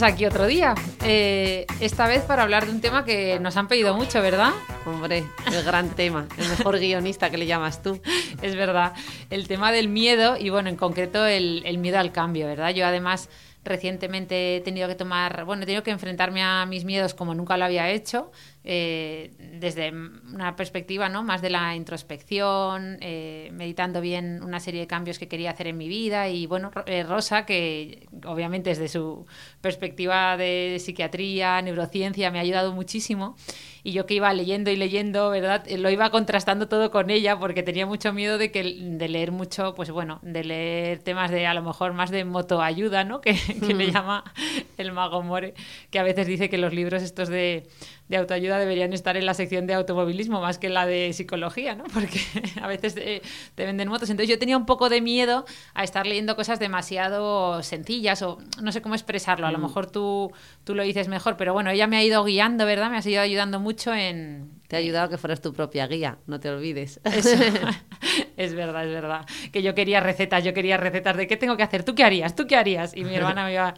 Estamos aquí otro día. Eh, esta vez para hablar de un tema que nos han pedido mucho, ¿verdad? Hombre, el gran tema, el mejor guionista que le llamas tú. Es verdad. El tema del miedo y, bueno, en concreto el, el miedo al cambio, ¿verdad? Yo además recientemente he tenido que tomar, bueno, he tenido que enfrentarme a mis miedos como nunca lo había hecho, eh, desde una perspectiva ¿no? más de la introspección, eh, meditando bien una serie de cambios que quería hacer en mi vida y bueno, eh, Rosa, que obviamente desde su perspectiva de psiquiatría, neurociencia, me ha ayudado muchísimo y yo que iba leyendo y leyendo, ¿verdad? Eh, Lo iba contrastando todo con ella porque tenía mucho miedo de que de leer mucho, pues bueno, de leer temas de a lo mejor más de motoayuda, ¿no? Que, que le llama el mago More, que a veces dice que los libros estos de, de autoayuda deberían estar en la sección de automovilismo más que en la de psicología, ¿no? Porque a veces eh, te venden motos. Entonces yo tenía un poco de miedo a estar leyendo cosas demasiado sencillas o no sé cómo expresarlo. A lo mejor tú, tú lo dices mejor, pero bueno, ella me ha ido guiando, ¿verdad? Me ha ido ayudando mucho en... Te ha ayudado que fueras tu propia guía, no te olvides. Eso. es verdad, es verdad. Que yo quería recetas, yo quería recetas de qué tengo que hacer, tú qué harías, tú qué harías. Y mi hermana me iba,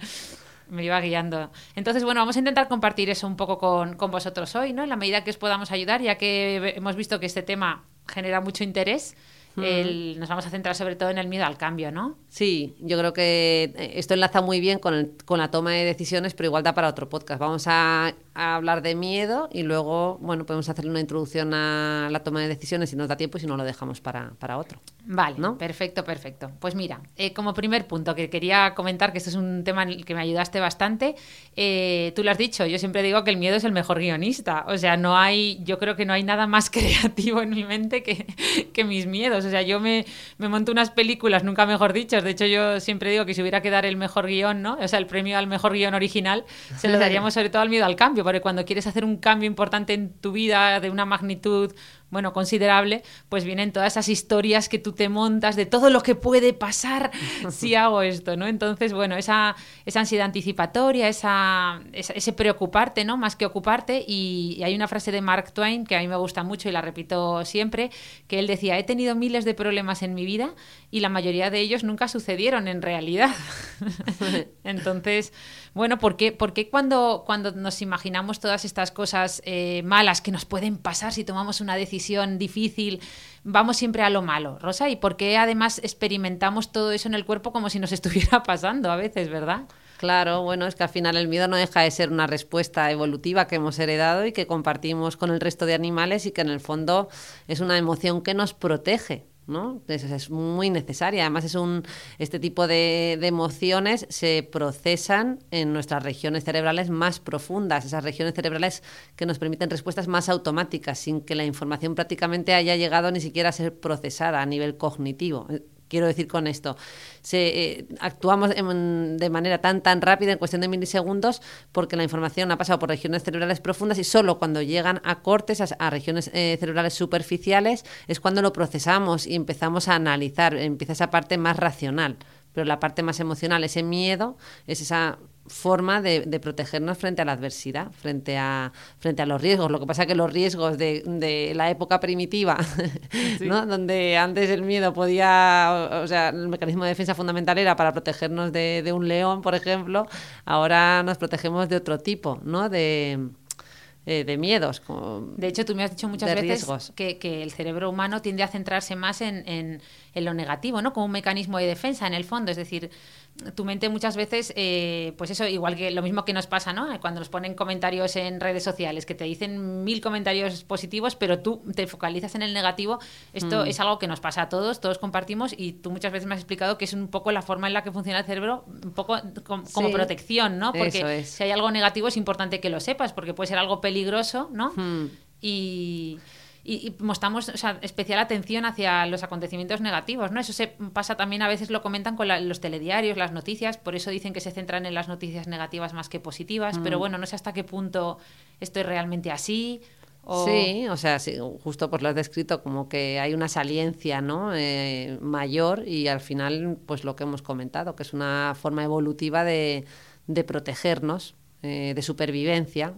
me iba guiando. Entonces, bueno, vamos a intentar compartir eso un poco con, con vosotros hoy, ¿no? En la medida que os podamos ayudar, ya que hemos visto que este tema genera mucho interés. El- nos vamos a centrar sobre todo en el miedo al cambio, ¿no? Sí, yo creo que eh, esto enlaza muy bien con, el- con la toma de decisiones, pero igual da para otro podcast. Vamos a, a hablar de miedo y luego, bueno, podemos hacerle una introducción a la toma de decisiones si nos da tiempo y si no lo dejamos para, para otro. Vale, ¿No? perfecto, perfecto. Pues mira, eh, como primer punto que quería comentar, que este es un tema en el que me ayudaste bastante, eh, tú lo has dicho, yo siempre digo que el miedo es el mejor guionista, o sea, no hay, yo creo que no hay nada más creativo en mi mente que, que mis miedos, o sea, yo me, me monto unas películas, nunca mejor dicho, de hecho yo siempre digo que si hubiera que dar el mejor guion, ¿no? O sea, el premio al mejor guion original, se lo daríamos sobre todo al miedo al cambio, porque cuando quieres hacer un cambio importante en tu vida de una magnitud bueno, considerable, pues vienen todas esas historias que tú te montas de todo lo que puede pasar si hago esto, ¿no? Entonces, bueno, esa, esa ansiedad anticipatoria, esa, esa- ese preocuparte, ¿no? Más que ocuparte. Y, y hay una frase de Mark Twain que a mí me gusta mucho y la repito siempre, que él decía, he tenido miles de problemas en mi vida y la mayoría de ellos nunca sucedieron en realidad. Entonces, bueno, ¿por qué, por qué cuando, cuando nos imaginamos todas estas cosas eh, malas que nos pueden pasar si tomamos una decisión difícil, vamos siempre a lo malo, Rosa? ¿Y por qué además experimentamos todo eso en el cuerpo como si nos estuviera pasando a veces, verdad? Claro, bueno, es que al final el miedo no deja de ser una respuesta evolutiva que hemos heredado y que compartimos con el resto de animales y que en el fondo es una emoción que nos protege. ¿No? Es, muy necesaria. Además, es un, este tipo de, de emociones se procesan en nuestras regiones cerebrales más profundas, esas regiones cerebrales que nos permiten respuestas más automáticas, sin que la información prácticamente haya llegado ni siquiera a ser procesada a nivel cognitivo. Quiero decir con esto, eh, actuamos de manera tan tan rápida en cuestión de milisegundos porque la información ha pasado por regiones cerebrales profundas y solo cuando llegan a cortes, a, a regiones eh, cerebrales superficiales, es cuando lo procesamos y empezamos a analizar, empieza esa parte más racional. Pero la parte más emocional, ese miedo, es esa forma de, de protegernos frente a la adversidad, frente a, frente a los riesgos. Lo que pasa es que los riesgos de, de la época primitiva, ¿no? donde antes el miedo podía, o, o sea, el mecanismo de defensa fundamental era para protegernos de, de un león, por ejemplo, ahora nos protegemos de otro tipo, ¿no? De, eh, de miedos. como- De hecho, tú me has dicho muchas veces que, que el cerebro humano tiende a centrarse más en, en- en lo negativo, ¿no? Como un mecanismo de defensa, en el fondo. Es decir, tu mente muchas veces, eh, pues eso, igual que lo mismo que nos pasa, ¿no? Cuando nos ponen comentarios en redes sociales, que te dicen mil comentarios positivos, pero tú te focalizas en el negativo, esto mm. es algo que nos pasa a todos, todos compartimos y tú muchas veces me has explicado que es un poco la forma en la que funciona el cerebro, un poco como, protección, ¿no? Porque si hay algo negativo es importante que lo sepas, porque puede ser algo peligroso, ¿no? Mm. Y y, mostramos especial atención hacia los acontecimientos negativos, ¿no? Eso se pasa también, a veces lo comentan con los telediarios, las noticias, por eso dicen que se centran en las noticias negativas más que positivas, pero mm. bueno, no sé hasta qué punto esto es realmente así. Sí, o sea, justo pues lo has descrito como que hay una saliencia ¿no? Eh, mayor y al final, pues lo que hemos comentado, que es una forma evolutiva de, de protegernos, eh, de supervivencia.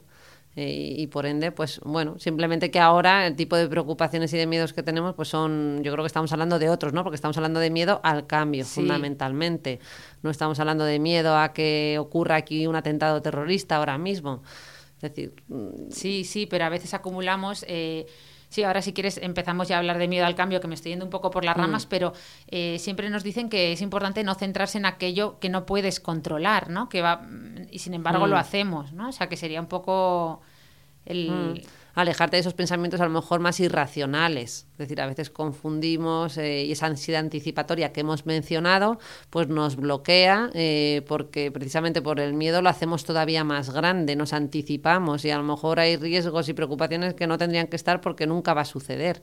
Eh, y por ende, pues bueno, simplemente que ahora el tipo de preocupaciones y de miedos que tenemos, pues son, yo creo que estamos hablando de otros, ¿no? Porque estamos hablando de miedo al cambio, fundamentalmente. No estamos hablando de miedo a que ocurra aquí un atentado terrorista ahora mismo. Es decir, mm, sí, sí, pero a veces acumulamos. Eh, Sí, ahora si quieres empezamos ya a hablar de miedo al cambio, que me estoy yendo un poco por las mm. ramas, pero eh, siempre nos dicen que es importante no centrarse en aquello que no puedes controlar, ¿no? Que va, y sin embargo lo mm. hacemos, ¿no? O sea, que sería un poco el... Mm. Alejarte de esos pensamientos a lo mejor más irracionales. Es decir, a veces confundimos eh, y esa ansiedad anticipatoria que hemos mencionado, pues nos bloquea eh, porque precisamente por el miedo lo hacemos todavía más grande, nos anticipamos y a lo mejor hay riesgos y preocupaciones que no tendrían que estar porque nunca va a suceder.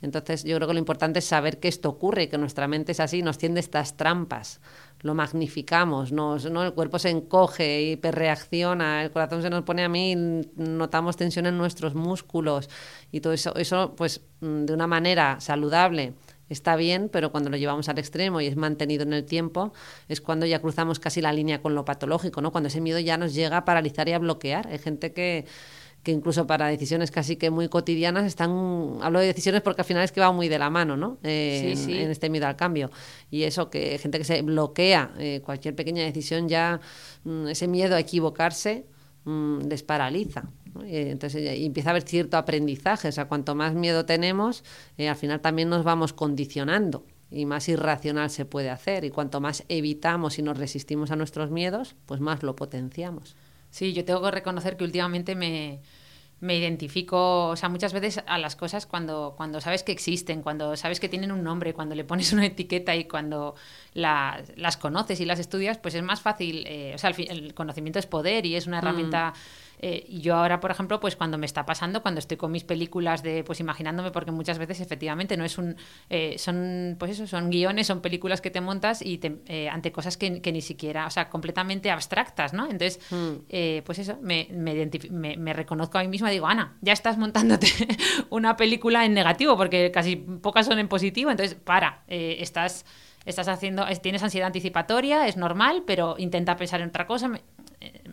Entonces yo creo que lo importante es saber que esto ocurre, que nuestra mente es así, nos tiende estas trampas, lo magnificamos, nos, ¿no? el cuerpo se encoge, hiperreacciona, el corazón se nos pone a mí, notamos tensión en nuestros músculos y todo eso, eso pues mm, de una manera saludable está bien, pero cuando lo llevamos al extremo y es mantenido en el tiempo, es cuando ya cruzamos casi la línea con lo patológico, ¿no? Cuando ese miedo ya nos llega a paralizar y a bloquear. Hay gente que que incluso para decisiones casi que muy cotidianas están, hablo de decisiones porque al final es que va muy de la mano, ¿no? Eh, en, este miedo al cambio. Y eso, que gente que se bloquea eh, cualquier pequeña decisión ya, mm, ese miedo a equivocarse mm, les paraliza. entonces y empieza a haber cierto aprendizaje, o sea, cuanto más miedo tenemos, eh, al final también nos vamos condicionando y más irracional se puede hacer. Y cuanto más evitamos y nos resistimos a nuestros miedos, pues más lo potenciamos. Sí, yo tengo que reconocer que últimamente me, me identifico, o sea, muchas veces a las cosas cuando, cuando sabes que existen, cuando sabes que tienen un nombre, cuando le pones una etiqueta y cuando las conoces y las estudias, pues es más fácil, eh, o sea, el, conocimiento es poder y es una mm. Eh, y yo ahora, por ejemplo, pues cuando me está pasando, cuando estoy con mis películas de, pues imaginándome, porque muchas veces efectivamente no es un, eh, son, pues eso, son guiones, son películas que te montas y te, eh, ante cosas que, ni siquiera, o sea, completamente abstractas, ¿no? Entonces, hmm. pues eso, me, me, me, reconozco a mí misma digo, Ana, ya estás montándote una película en negativo, porque casi pocas son en positivo, entonces, para, estás estás haciendo, tienes ansiedad anticipatoria, es normal, pero intenta pensar en otra cosa.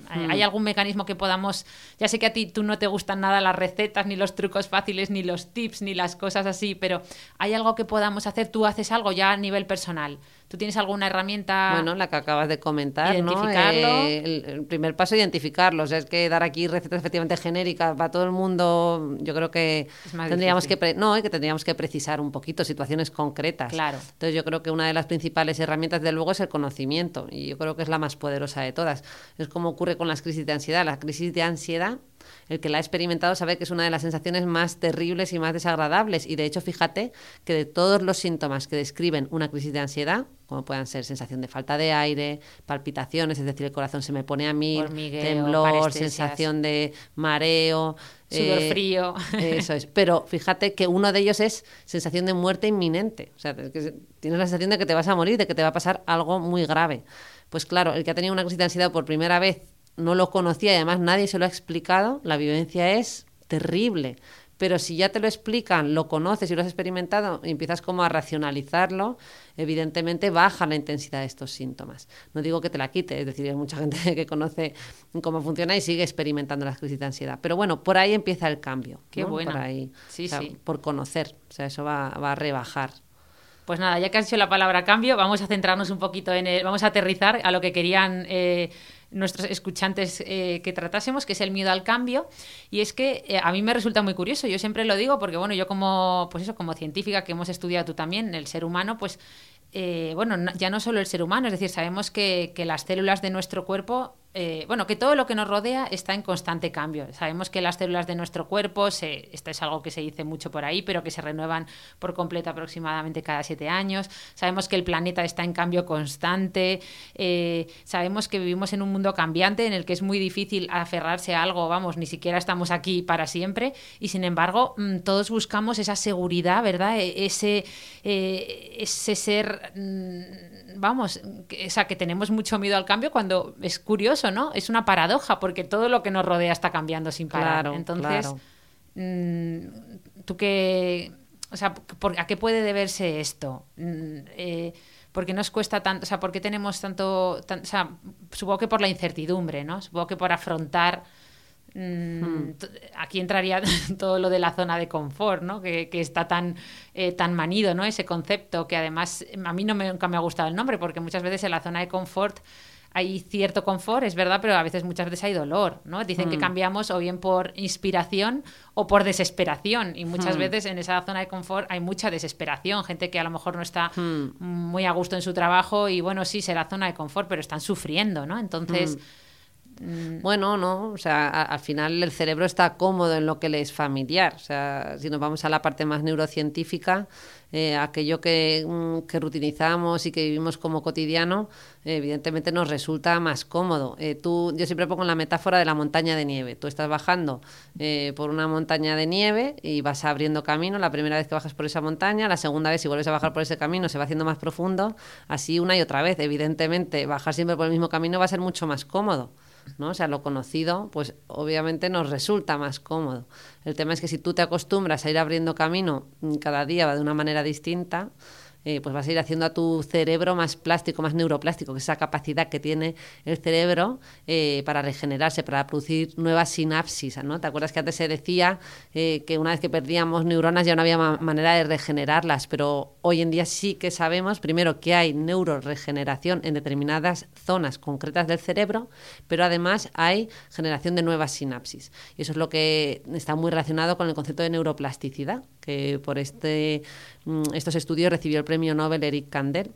¿Hay hmm. algún mecanismo que podamos, ya sé que a ti tú no te gustan nada las recetas, ni los trucos fáciles, ni los tips, ni las cosas así, pero ¿hay algo que podamos hacer? ¿Tú haces algo ya a nivel personal? ¿Tú tienes alguna herramienta? Bueno, la que acabas de comentar, identificarlo. ¿no? Eh, el, primer paso es identificarlo. O sea, es que dar aquí recetas efectivamente genéricas para todo el mundo, yo creo que tendríamos que no, que tendríamos que precisar un poquito situaciones concretas. Claro. Entonces yo creo que una de las principales herramientas de luego es el conocimiento y yo creo que es la más poderosa de todas. Es como ocurre con las crisis de ansiedad. La crisis de ansiedad el que la ha experimentado sabe que es una de las sensaciones más terribles y más desagradables. Y de hecho, fíjate que de todos los síntomas que describen una crisis de ansiedad, como puedan ser sensación de falta de aire, palpitaciones, es decir, el corazón se me pone a mí, temblor, sensación de mareo, sudor eh, frío. Eso es. Pero fíjate que uno de ellos es sensación de muerte inminente. O sea, que tienes la sensación de que te vas a morir, de que te va a pasar algo muy grave. Pues claro, el que ha tenido una crisis de ansiedad por primera vez no lo conocía y además nadie se lo ha explicado, la vivencia es terrible. Pero si ya te lo explican, lo conoces y lo has experimentado y empiezas como a racionalizarlo, evidentemente baja la intensidad de estos síntomas. No digo que te la quite, es decir, hay mucha gente que conoce cómo funciona y sigue experimentando las crisis de ansiedad. Pero bueno, por ahí empieza el cambio. Qué bueno. Por ahí. Sí, sí. Por conocer. O sea, eso va, a rebajar. Pues nada, ya que has dicho la palabra cambio, vamos a centrarnos un poquito en el, vamos a aterrizar a lo que querían eh, nuestros escuchantes eh, que tratásemos, que es el miedo al cambio. Y es que eh, a mí me resulta muy curioso, yo siempre lo digo porque, bueno, yo como, pues eso, como científica que hemos estudiado tú también, el ser humano, pues eh, bueno, ya no solo el ser humano, es decir, sabemos que, que las células de nuestro cuerpo eh, bueno, que todo lo que nos rodea está en constante cambio. Sabemos que las células de nuestro cuerpo, esto es algo que se dice mucho por ahí, pero que se renuevan por completo aproximadamente cada siete años. Sabemos que el planeta está en cambio constante. Eh, sabemos que vivimos en un mundo cambiante en el que es muy difícil aferrarse a algo, vamos, ni siquiera estamos aquí para siempre. Y sin embargo, mm, todos buscamos esa seguridad, ¿verdad? E, ese, eh, ese ser, vamos, o sea, que tenemos mucho miedo al cambio cuando es curioso ¿no? Es una paradoja porque todo lo que nos rodea está cambiando sin parar. Entonces, mm, ¿tú qué, o sea, ¿a qué puede deberse esto? Mm, eh, ¿Por qué nos cuesta tanto? O sea, ¿por qué tenemos tanto, o sea, supongo que por la incertidumbre, ¿no? Supongo que por afrontar mm, hmm. Aquí entraría todo lo de la zona de confort, ¿no? Que, está tan, eh, tan manido, ¿no? Ese concepto que además a mí no me, nunca me ha gustado el nombre porque muchas veces en la zona de confort hay cierto confort, es verdad, pero a veces muchas veces hay dolor, ¿no? Dicen que mm. cambiamos o bien por inspiración o por desesperación y muchas mm. veces en esa zona de confort hay mucha desesperación, gente que a lo mejor no está mm. muy a gusto en su trabajo y bueno, sí, será zona de confort, pero están sufriendo, ¿no? Entonces... Bueno, no, o sea, al final el cerebro está cómodo en lo que le es familiar. O sea, si nos vamos a la parte más neurocientífica, eh, aquello que, mm, que, rutinizamos y que vivimos como cotidiano, evidentemente nos resulta más cómodo. Eh, tú, yo siempre pongo la metáfora de la montaña de nieve. Tú estás bajando eh, por una montaña de nieve y vas abriendo camino. La primera vez que bajas por esa montaña, la segunda vez si vuelves a bajar por ese camino se va haciendo más profundo, así una y otra vez. Evidentemente, bajar siempre por el mismo camino va a ser mucho más cómodo. ¿No? O sea, lo conocido, pues obviamente nos resulta más cómodo. El tema es que si tú te acostumbras a ir abriendo camino cada día de una manera distinta, eh, pues vas a ir haciendo a tu cerebro más plástico, más neuroplástico, que es esa capacidad que tiene el cerebro eh, para regenerarse, para producir nuevas sinapsis. ¿no? ¿Te acuerdas que antes se decía eh, que una vez que perdíamos neuronas ya no había manera de regenerarlas? Pero hoy en día sí que sabemos, primero, que hay neuroregeneración en determinadas zonas concretas del cerebro, pero además hay generación de nuevas sinapsis. Y eso es lo que está muy relacionado con el concepto de neuroplasticidad, que por este, mm, estos estudios recibió el premio Nobel Eric Kandel.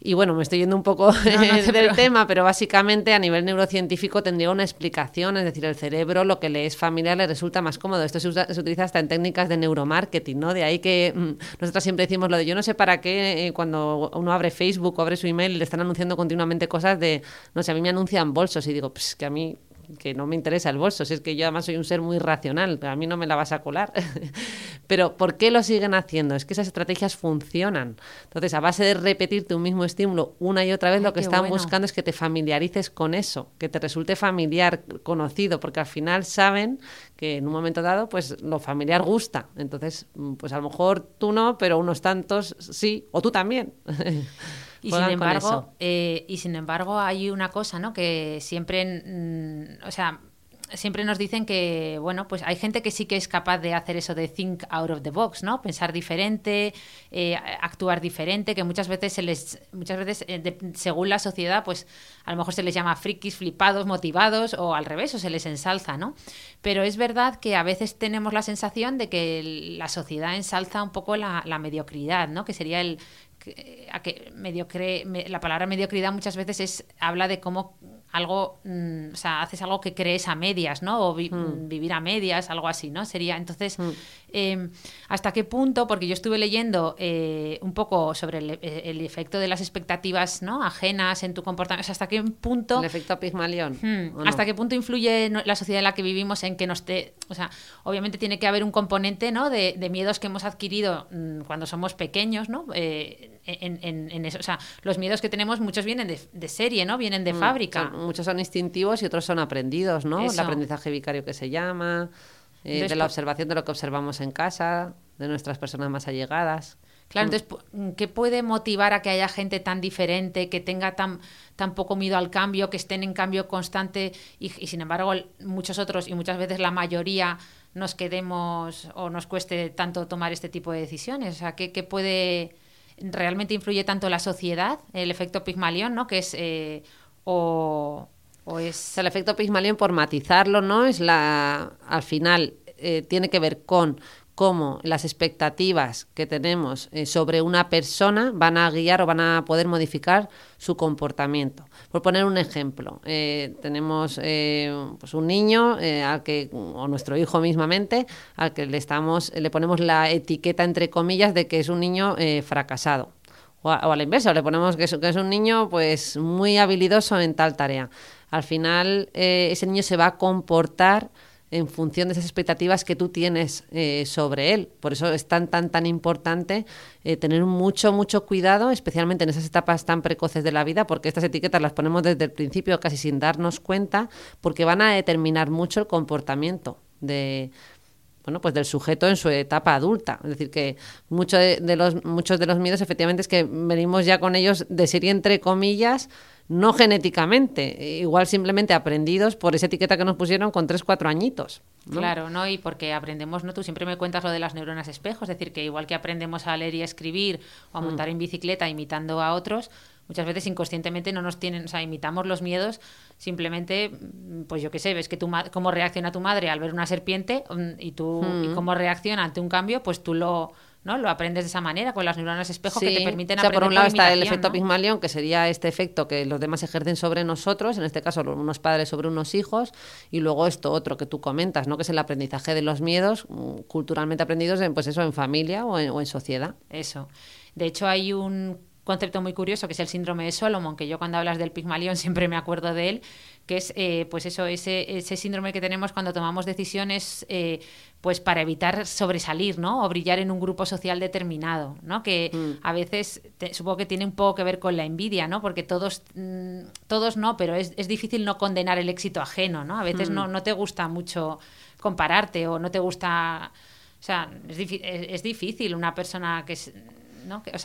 Y bueno, me estoy yendo un poco del tema, pero básicamente a nivel neurocientífico tendría una explicación, es decir, el cerebro lo que le es familiar le resulta más cómodo. Esto se, utiliza hasta en técnicas de neuromarketing, ¿no? De ahí que mm, nosotros siempre decimos lo de yo no sé para qué eh, cuando uno abre Facebook o abre su email le están anunciando continuamente cosas de, no sé, a mí me anuncian bolsos y digo, pues que a mí que no me interesa el bolso, si es que yo además soy un ser muy racional, a mí no me la vas a colar. Pero ¿por qué lo siguen haciendo? Es que esas estrategias funcionan. Entonces, a base de repetirte un mismo estímulo una y otra vez, lo que están buscando es que te familiarices con eso, que te resulte familiar, conocido, porque al final saben que en un momento dado, pues lo familiar gusta. Entonces, pues a lo mejor tú no, pero unos tantos sí, o tú también. Y sin embargo, eh, y sin embargo hay una cosa, ¿no? Que siempre, mm, o sea, siempre nos dicen que, bueno, pues hay gente que sí que es capaz de hacer eso de think out of the box, ¿no? Pensar diferente, eh, actuar diferente, que muchas veces se les, muchas veces, eh, según la sociedad, pues a lo mejor se les llama frikis, flipados, motivados, o al revés, o se les ensalza, ¿no? Pero es verdad que a veces tenemos la sensación de que la sociedad ensalza un poco la, la mediocridad, ¿no? Que sería el, a que mediocre, la palabra mediocridad muchas veces es habla de cómo algo, mm, o sea, haces algo que crees a medias, ¿no? O hmm. vivir a medias, algo así, ¿no? Sería, entonces, em, ¿hasta qué punto? Porque yo estuve leyendo eh, un poco sobre eh, el, efecto de las expectativas, ¿no? Ajenas en tu comportamiento, ¿hasta qué punto... El efecto Pigmalión. Hmm, ¿Hasta qué punto influye la sociedad en la que vivimos en que nos te... O sea, obviamente tiene que haber un componente, ¿no? De, miedos que hemos adquirido mm, cuando somos pequeños, ¿no? Eh, en, eso. O sea, los miedos que tenemos, muchos vienen de, serie, ¿no? Vienen de fábrica muchos son instintivos y otros son aprendidos, ¿no? El aprendizaje vicario que se llama, eh, de la observación de lo que observamos en casa, de nuestras personas más allegadas. Claro, mm. entonces, ¿qué puede motivar a que haya gente tan diferente, que tenga tan, tan poco miedo al cambio, que estén en cambio constante y, sin embargo muchos otros y muchas veces la mayoría nos quedemos o nos cueste tanto tomar este tipo de decisiones? O sea, ¿qué, puede realmente influye tanto la sociedad, el efecto Pigmalión, ¿no? Que es eh, o, es... el efecto Pigmalión, por matizarlo, ¿no? Es la, al final, eh, tiene que ver con cómo las expectativas que tenemos eh, sobre una persona van a guiar o van a poder modificar su comportamiento. Por poner un ejemplo, eh, tenemos eh, pues un niño al que, o nuestro hijo mismamente, al que le, estamos, le ponemos la etiqueta entre comillas de que es un niño fracasado. O a, la inversa, le ponemos que es, que es un niño pues muy habilidoso en tal tarea. Al final ese niño se va a comportar en función de esas expectativas que tú tienes eh, sobre él. Por eso es tan, tan, tan importante eh, tener mucho, mucho cuidado, especialmente en esas etapas tan precoces de la vida, porque estas etiquetas las ponemos desde el principio casi sin darnos cuenta, porque van a determinar mucho el comportamiento de, bueno, pues del sujeto en su etapa adulta. Es decir, que mucho de, los, muchos de los miedos efectivamente es que venimos ya con ellos de serie entre comillas, no genéticamente, igual simplemente aprendidos por esa etiqueta que nos pusieron con 3, 4 añitos. Claro, ¿no? Y porque aprendemos, ¿no? Tú siempre me cuentas lo de las neuronas espejo, es decir, que igual que aprendemos a leer y a escribir o a mm. montar en bicicleta imitando a otros, muchas veces inconscientemente no nos tienen, o sea, imitamos los miedos simplemente, pues yo qué sé, ves que tu cómo reacciona tu madre al ver una serpiente mm, y tú y mm. cómo reacciona ante un cambio, pues tú lo ¿no? Lo aprendes de esa manera, con las neuronas espejo que te permiten o sea, por un lado está el efecto Pigmalión, que sería este efecto que los demás ejercen sobre nosotros, en este caso unos padres sobre unos hijos, y luego esto otro que tú comentas, ¿no? Que es el aprendizaje de los miedos mm, culturalmente aprendidos en, pues eso, en familia o en, o en sociedad. Eso. De hecho, hay un concepto muy curioso que es el síndrome de Solomon, que yo cuando hablas del Pigmalión siempre me acuerdo de él, que es eh, pues eso, ese, ese síndrome que tenemos cuando tomamos decisiones eh, pues para evitar sobresalir, ¿no? O brillar en un grupo social determinado, ¿no? Que mm. a veces supongo que tiene un poco que ver con la envidia, ¿no? Porque todos, mm, todos no, pero es, es, difícil no condenar el éxito ajeno, ¿no? A veces no, mm. no te gusta mucho compararte o no te gusta... O sea, es, es difícil una persona que es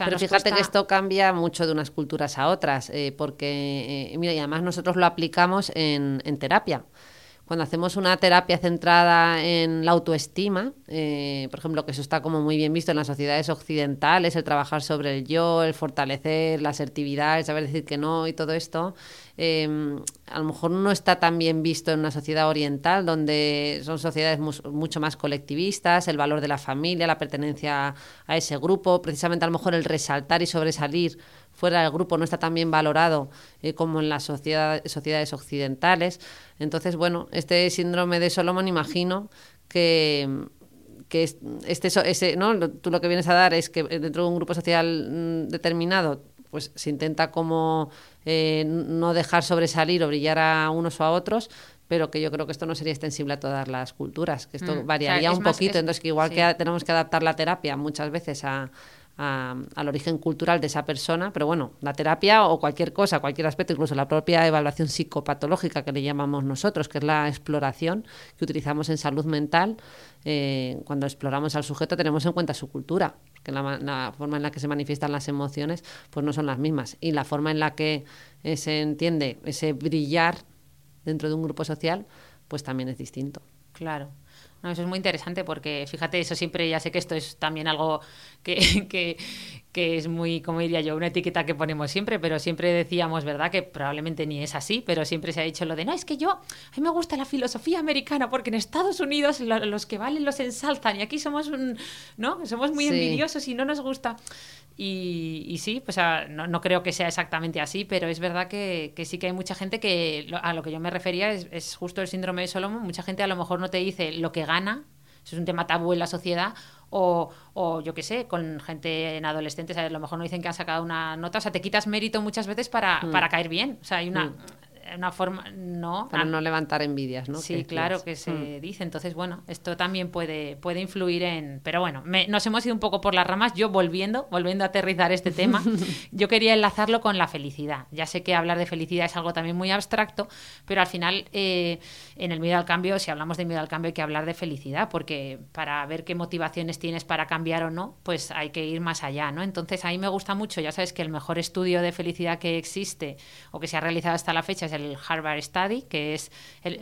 pero fíjate que esto cambia mucho de unas culturas a otras, eh, porque, eh, mira, y además nosotros lo aplicamos en, en terapia cuando hacemos una terapia centrada en la autoestima, eh, por ejemplo, que eso está como muy bien visto en las sociedades occidentales, el trabajar sobre el yo, el fortalecer la asertividad, el saber decir que no y todo esto, eh, a lo mejor no está tan bien visto en una sociedad oriental, donde son sociedades mucho más colectivistas, el valor de la familia, la pertenencia a ese grupo, precisamente a lo mejor el resaltar y sobresalir fuera del grupo no está tan bien valorado eh, como en las sociedades occidentales. Entonces, bueno, este síndrome de Solomon imagino que que este ese, ¿no? tú lo que vienes a dar es que dentro de un grupo social mm, determinado pues se intenta como eh, no dejar sobresalir o brillar a unos o a otros, pero que yo creo que esto no sería extensible a todas las culturas, que esto mm. variaría un poquito, entonces que igual que tenemos que adaptar la terapia muchas veces a, al origen cultural de esa persona, pero bueno, la terapia o cualquier cosa, cualquier aspecto, incluso la propia evaluación psicopatológica que le llamamos nosotros, que es la exploración que utilizamos en salud mental, eh, cuando exploramos al sujeto tenemos en cuenta su cultura, que la, forma en la que se manifiestan las emociones pues no son las mismas y la forma en la que eh, se entiende ese brillar dentro de un grupo social pues también es distinto. Claro. No, eso es muy interesante porque, fíjate, eso siempre, ya sé que esto es también algo que, que, que, es muy, como diría yo, una etiqueta que ponemos siempre, pero siempre decíamos, ¿verdad? Que probablemente ni es así, pero siempre se ha dicho lo de, no, es que yo, a mí me gusta la filosofía americana porque en Estados Unidos los que valen los ensalzan y aquí somos un, ¿no? Somos muy envidiosos y no nos gusta. Y, sí, pues no, creo que sea exactamente así, pero es verdad que, sí que hay mucha gente que a lo que yo me refería es, justo el síndrome de Solomon. Mucha gente a lo mejor no te dice lo que gana, eso es un tema tabú en la sociedad, o, o yo qué sé, con gente en adolescentes, a lo mejor no dicen que han sacado una nota, o sea, te quitas mérito muchas veces para, mm. para caer bien. O sea, hay una. Mm una forma, no. Para no levantar envidias, ¿no? Sí, claro que se mm. dice. Entonces, bueno, esto también puede, puede influir en. Pero bueno, nos hemos ido un poco por las ramas. Yo volviendo, volviendo a aterrizar este tema, yo quería enlazarlo con la felicidad. Ya sé que hablar de felicidad es algo también muy abstracto, pero al final, eh, en el miedo al cambio, si hablamos de miedo al cambio, hay que hablar de felicidad, porque para ver qué motivaciones tienes para cambiar o no, pues hay que ir más allá, ¿no? Entonces, a mí me gusta mucho, ya sabes que el mejor estudio de felicidad que existe o que se ha realizado hasta la fecha es el Harvard Study, que es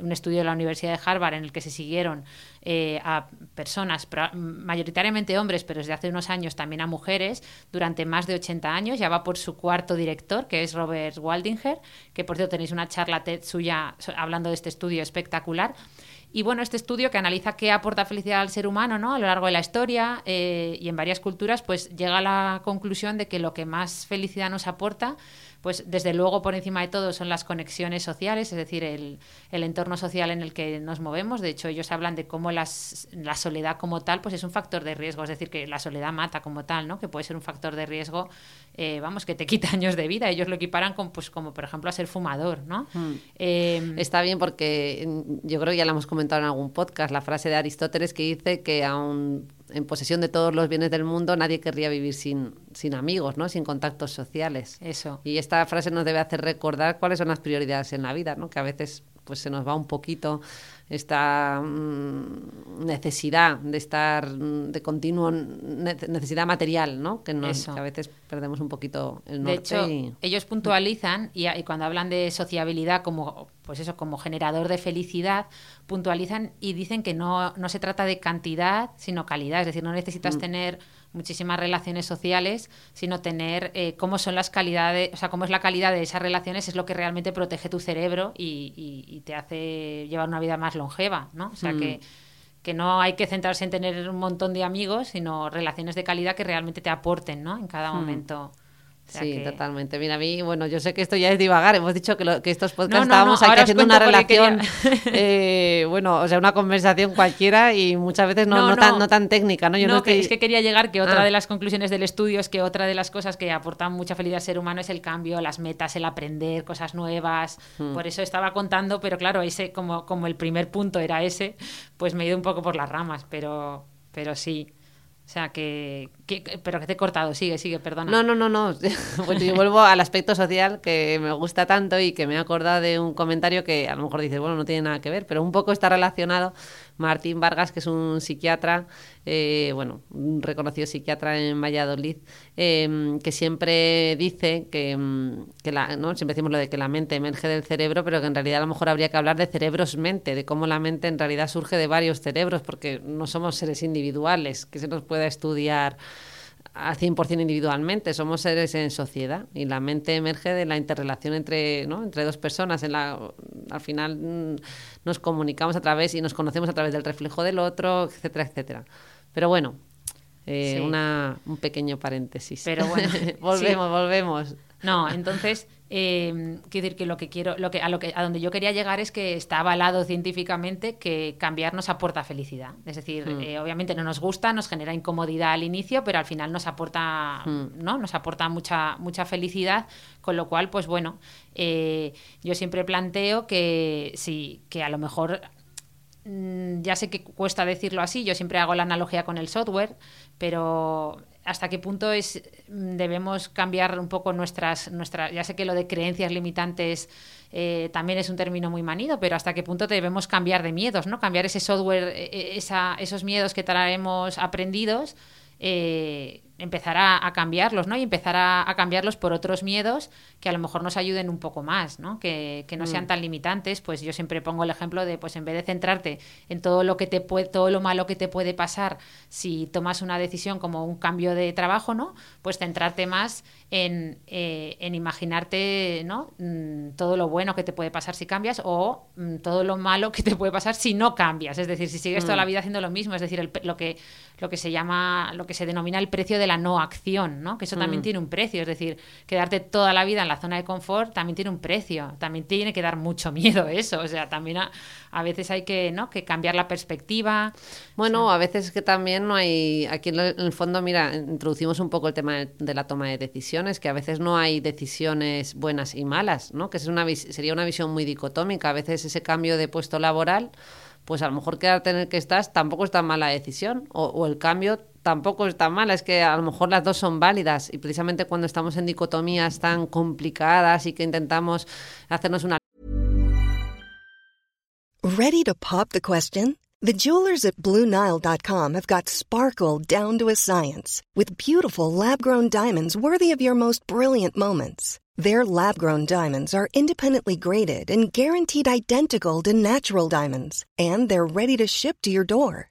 un estudio de la Universidad de Harvard en el que se siguieron eh, a personas, mayoritariamente hombres, pero desde hace unos años también a mujeres, durante más de 80 años. Ya va por su cuarto director, que es Robert Waldinger, que por cierto tenéis una charla TED suya hablando de este estudio espectacular. Y bueno, este estudio que analiza qué aporta felicidad al ser humano ¿no? a lo largo de la historia eh, y en varias culturas, pues llega a la conclusión de que lo que más felicidad nos aporta pues desde luego por encima de todo son las conexiones sociales, es decir, el, entorno social en el que nos movemos. De hecho, ellos hablan de cómo las, la soledad como tal pues es un factor de riesgo, es decir, que la soledad mata como tal, ¿no? que puede ser un factor de riesgo, eh, vamos, que te quita años de vida. Ellos lo equiparan con, pues, como por ejemplo a ser fumador. ¿no? Hmm. Em, Está bien porque mm, yo creo que ya lo hemos comentado en algún podcast, la frase de Aristóteles que dice que aún en posesión de todos los bienes del mundo, nadie querría vivir sin, sin amigos, ¿no? sin contactos sociales. Eso. Y esta frase nos debe hacer recordar cuáles son las prioridades en la vida, ¿no? que a veces pues se nos va un poquito esta mm, necesidad de estar de continuo necesidad material, ¿no? Que, a veces perdemos un poquito el norte. De hecho, ellos puntualizan y, y, cuando hablan de sociabilidad como pues eso como generador de felicidad, puntualizan y dicen que no, no se trata de cantidad, sino calidad, es decir, no necesitas mm. tener muchísimas relaciones sociales, sino tener eh, cómo son las calidades, o sea, cómo es la calidad de esas relaciones, es lo que realmente protege tu cerebro y, te hace llevar una vida más longeva, ¿no? O sea, que, mm. que no hay que centrarse en tener un montón de amigos, sino relaciones de calidad que realmente te aporten, ¿no? En cada mm. momento sí, totalmente. Mira, a mí, bueno, yo sé que esto ya es divagar. Hemos dicho que, lo, que estos podcasts estábamos aquí haciendo una relación, eh, bueno, o sea, una conversación cualquiera y muchas veces no, no, tan, no tan técnica, ¿no? Yo no, que, es que quería llegar que otra ah. de las conclusiones del estudio es que otra de las cosas que aportan mucha felicidad al ser humano es el cambio, las metas, el aprender cosas nuevas. Hmm. Por eso estaba contando, pero claro, ese como, como el primer punto era ese, pues me he ido un poco por las ramas, pero, pero sí. O sea, que, Pero que te he cortado, sigue, sigue, perdona. No, no, no, no. Pues yo vuelvo al aspecto social que me gusta tanto y que me he acordado de un comentario que a lo mejor dices, bueno, no tiene nada que ver, pero un poco está relacionado Martín Vargas, que es un psiquiatra, eh, bueno, un reconocido psiquiatra en Valladolid, em, que siempre dice que, em, que la, ¿no? siempre decimos lo de que la mente emerge del cerebro, pero que en realidad a lo mejor habría que hablar de cerebros-mente, de cómo la mente en realidad surge de varios cerebros, porque no somos seres individuales, que se nos pueda estudiar a 100% individualmente, somos seres en sociedad y la mente emerge de la interrelación entre, ¿no? entre dos personas. En la, al final mm, nos comunicamos a través y nos conocemos a través del reflejo del otro, etcétera, etcétera. Pero bueno, eh, una, un pequeño paréntesis. Pero bueno, volvemos, volvemos. No, entonces eh, quiero decir que lo que quiero, lo que, a lo que a donde yo quería llegar es que está avalado científicamente que cambiar nos aporta felicidad. Es decir, hmm. eh, obviamente no nos gusta, nos genera incomodidad al inicio, pero al final nos aporta, hmm. ¿no? Nos aporta mucha, mucha felicidad. Con lo cual, pues bueno, eh, yo siempre planteo que sí, que a lo mejor mm, ya sé que cuesta decirlo así, yo siempre hago la analogía con el software, pero hasta qué punto es mm, debemos cambiar un poco nuestras nuestras ya sé que lo de creencias limitantes eh, también es un término muy manido pero hasta qué punto debemos cambiar de miedos no cambiar ese software e, e, esa, esos miedos que traemos aprendidos eh, empezar a, cambiarlos, ¿no? Y empezar a, cambiarlos por otros miedos que a lo mejor nos ayuden un poco más, ¿no? Que, no sean mm. tan limitantes. Pues yo siempre pongo el ejemplo de, pues en vez de centrarte en todo lo que te puede, todo lo malo que te puede pasar si tomas una decisión como un cambio de trabajo, ¿no? Pues centrarte más en, eh, en imaginarte, ¿no? Mm, todo lo bueno que te puede pasar si cambias o mm, todo lo malo que te puede pasar si no cambias. Es decir, si sigues toda la vida haciendo lo mismo, es decir, lo que lo que se llama, lo que se denomina el precio de la no acción, ¿no? Que eso también mm. tiene un precio, es decir, quedarte toda la vida en la zona de confort también tiene un precio, también tiene que dar mucho miedo eso, o sea, también a, veces hay que, ¿no? Que cambiar la perspectiva. Bueno, a veces es que también no hay, aquí en el fondo, mira, introducimos un poco el tema de, la toma de decisiones, que a veces no hay decisiones buenas y malas, ¿no? Que es una, sería una visión muy dicotómica, a veces ese cambio de puesto laboral pues a lo mejor quedarte en el que estás tampoco es tan mala decisión o, el cambio tampoco es tan mala, es que a lo mejor las dos son válidas y precisamente cuando estamos en dicotomías tan complicadas y que intentamos hacernos una Ready to pop the question? The jewelers at bluenile.com have got sparkle down to a science with beautiful lab-grown diamonds worthy of your most brilliant moments. Their lab grown diamonds are independently graded and guaranteed identical to natural diamonds, and they're ready to ship to your door.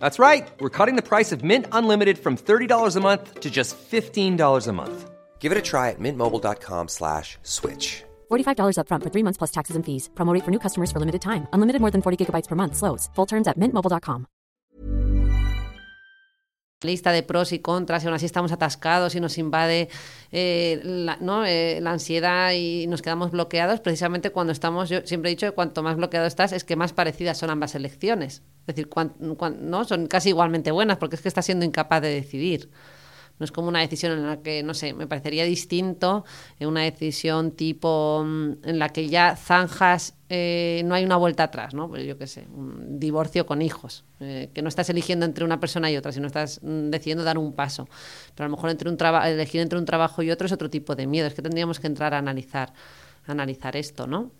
That's right. We're cutting the price of Mint Unlimited from $30 a month to just $15 a month. Give it a try at mintmobile.com slash switch. $45 upfront for three months plus taxes and fees. Promo rate for new customers for limited time. Unlimited more than 40 gigabytes per month. Slows. Full terms at mintmobile.com. lista de pros y contras y aún así estamos atascados y nos invade eh, la, ¿no? eh, la ansiedad y nos quedamos bloqueados precisamente cuando estamos, yo siempre he dicho que cuanto más bloqueado estás es que más parecidas son ambas elecciones. Es decir, cuan, cuan, ¿no? son casi igualmente buenas porque es que estás siendo incapaz de decidir. No es como una decisión en la que, no sé, me parecería distinto en una decisión tipo mm, en la que ya zanjas, eh, no hay una vuelta atrás, ¿no? Pues yo qué sé, un divorcio con hijos, eh, que no estás eligiendo entre una persona y otra, sino estás mm, decidiendo dar un paso. Pero a lo mejor entre un elegir entre un trabajo y otro es otro tipo de miedo, es que tendríamos que entrar a analizar, a analizar esto, ¿no?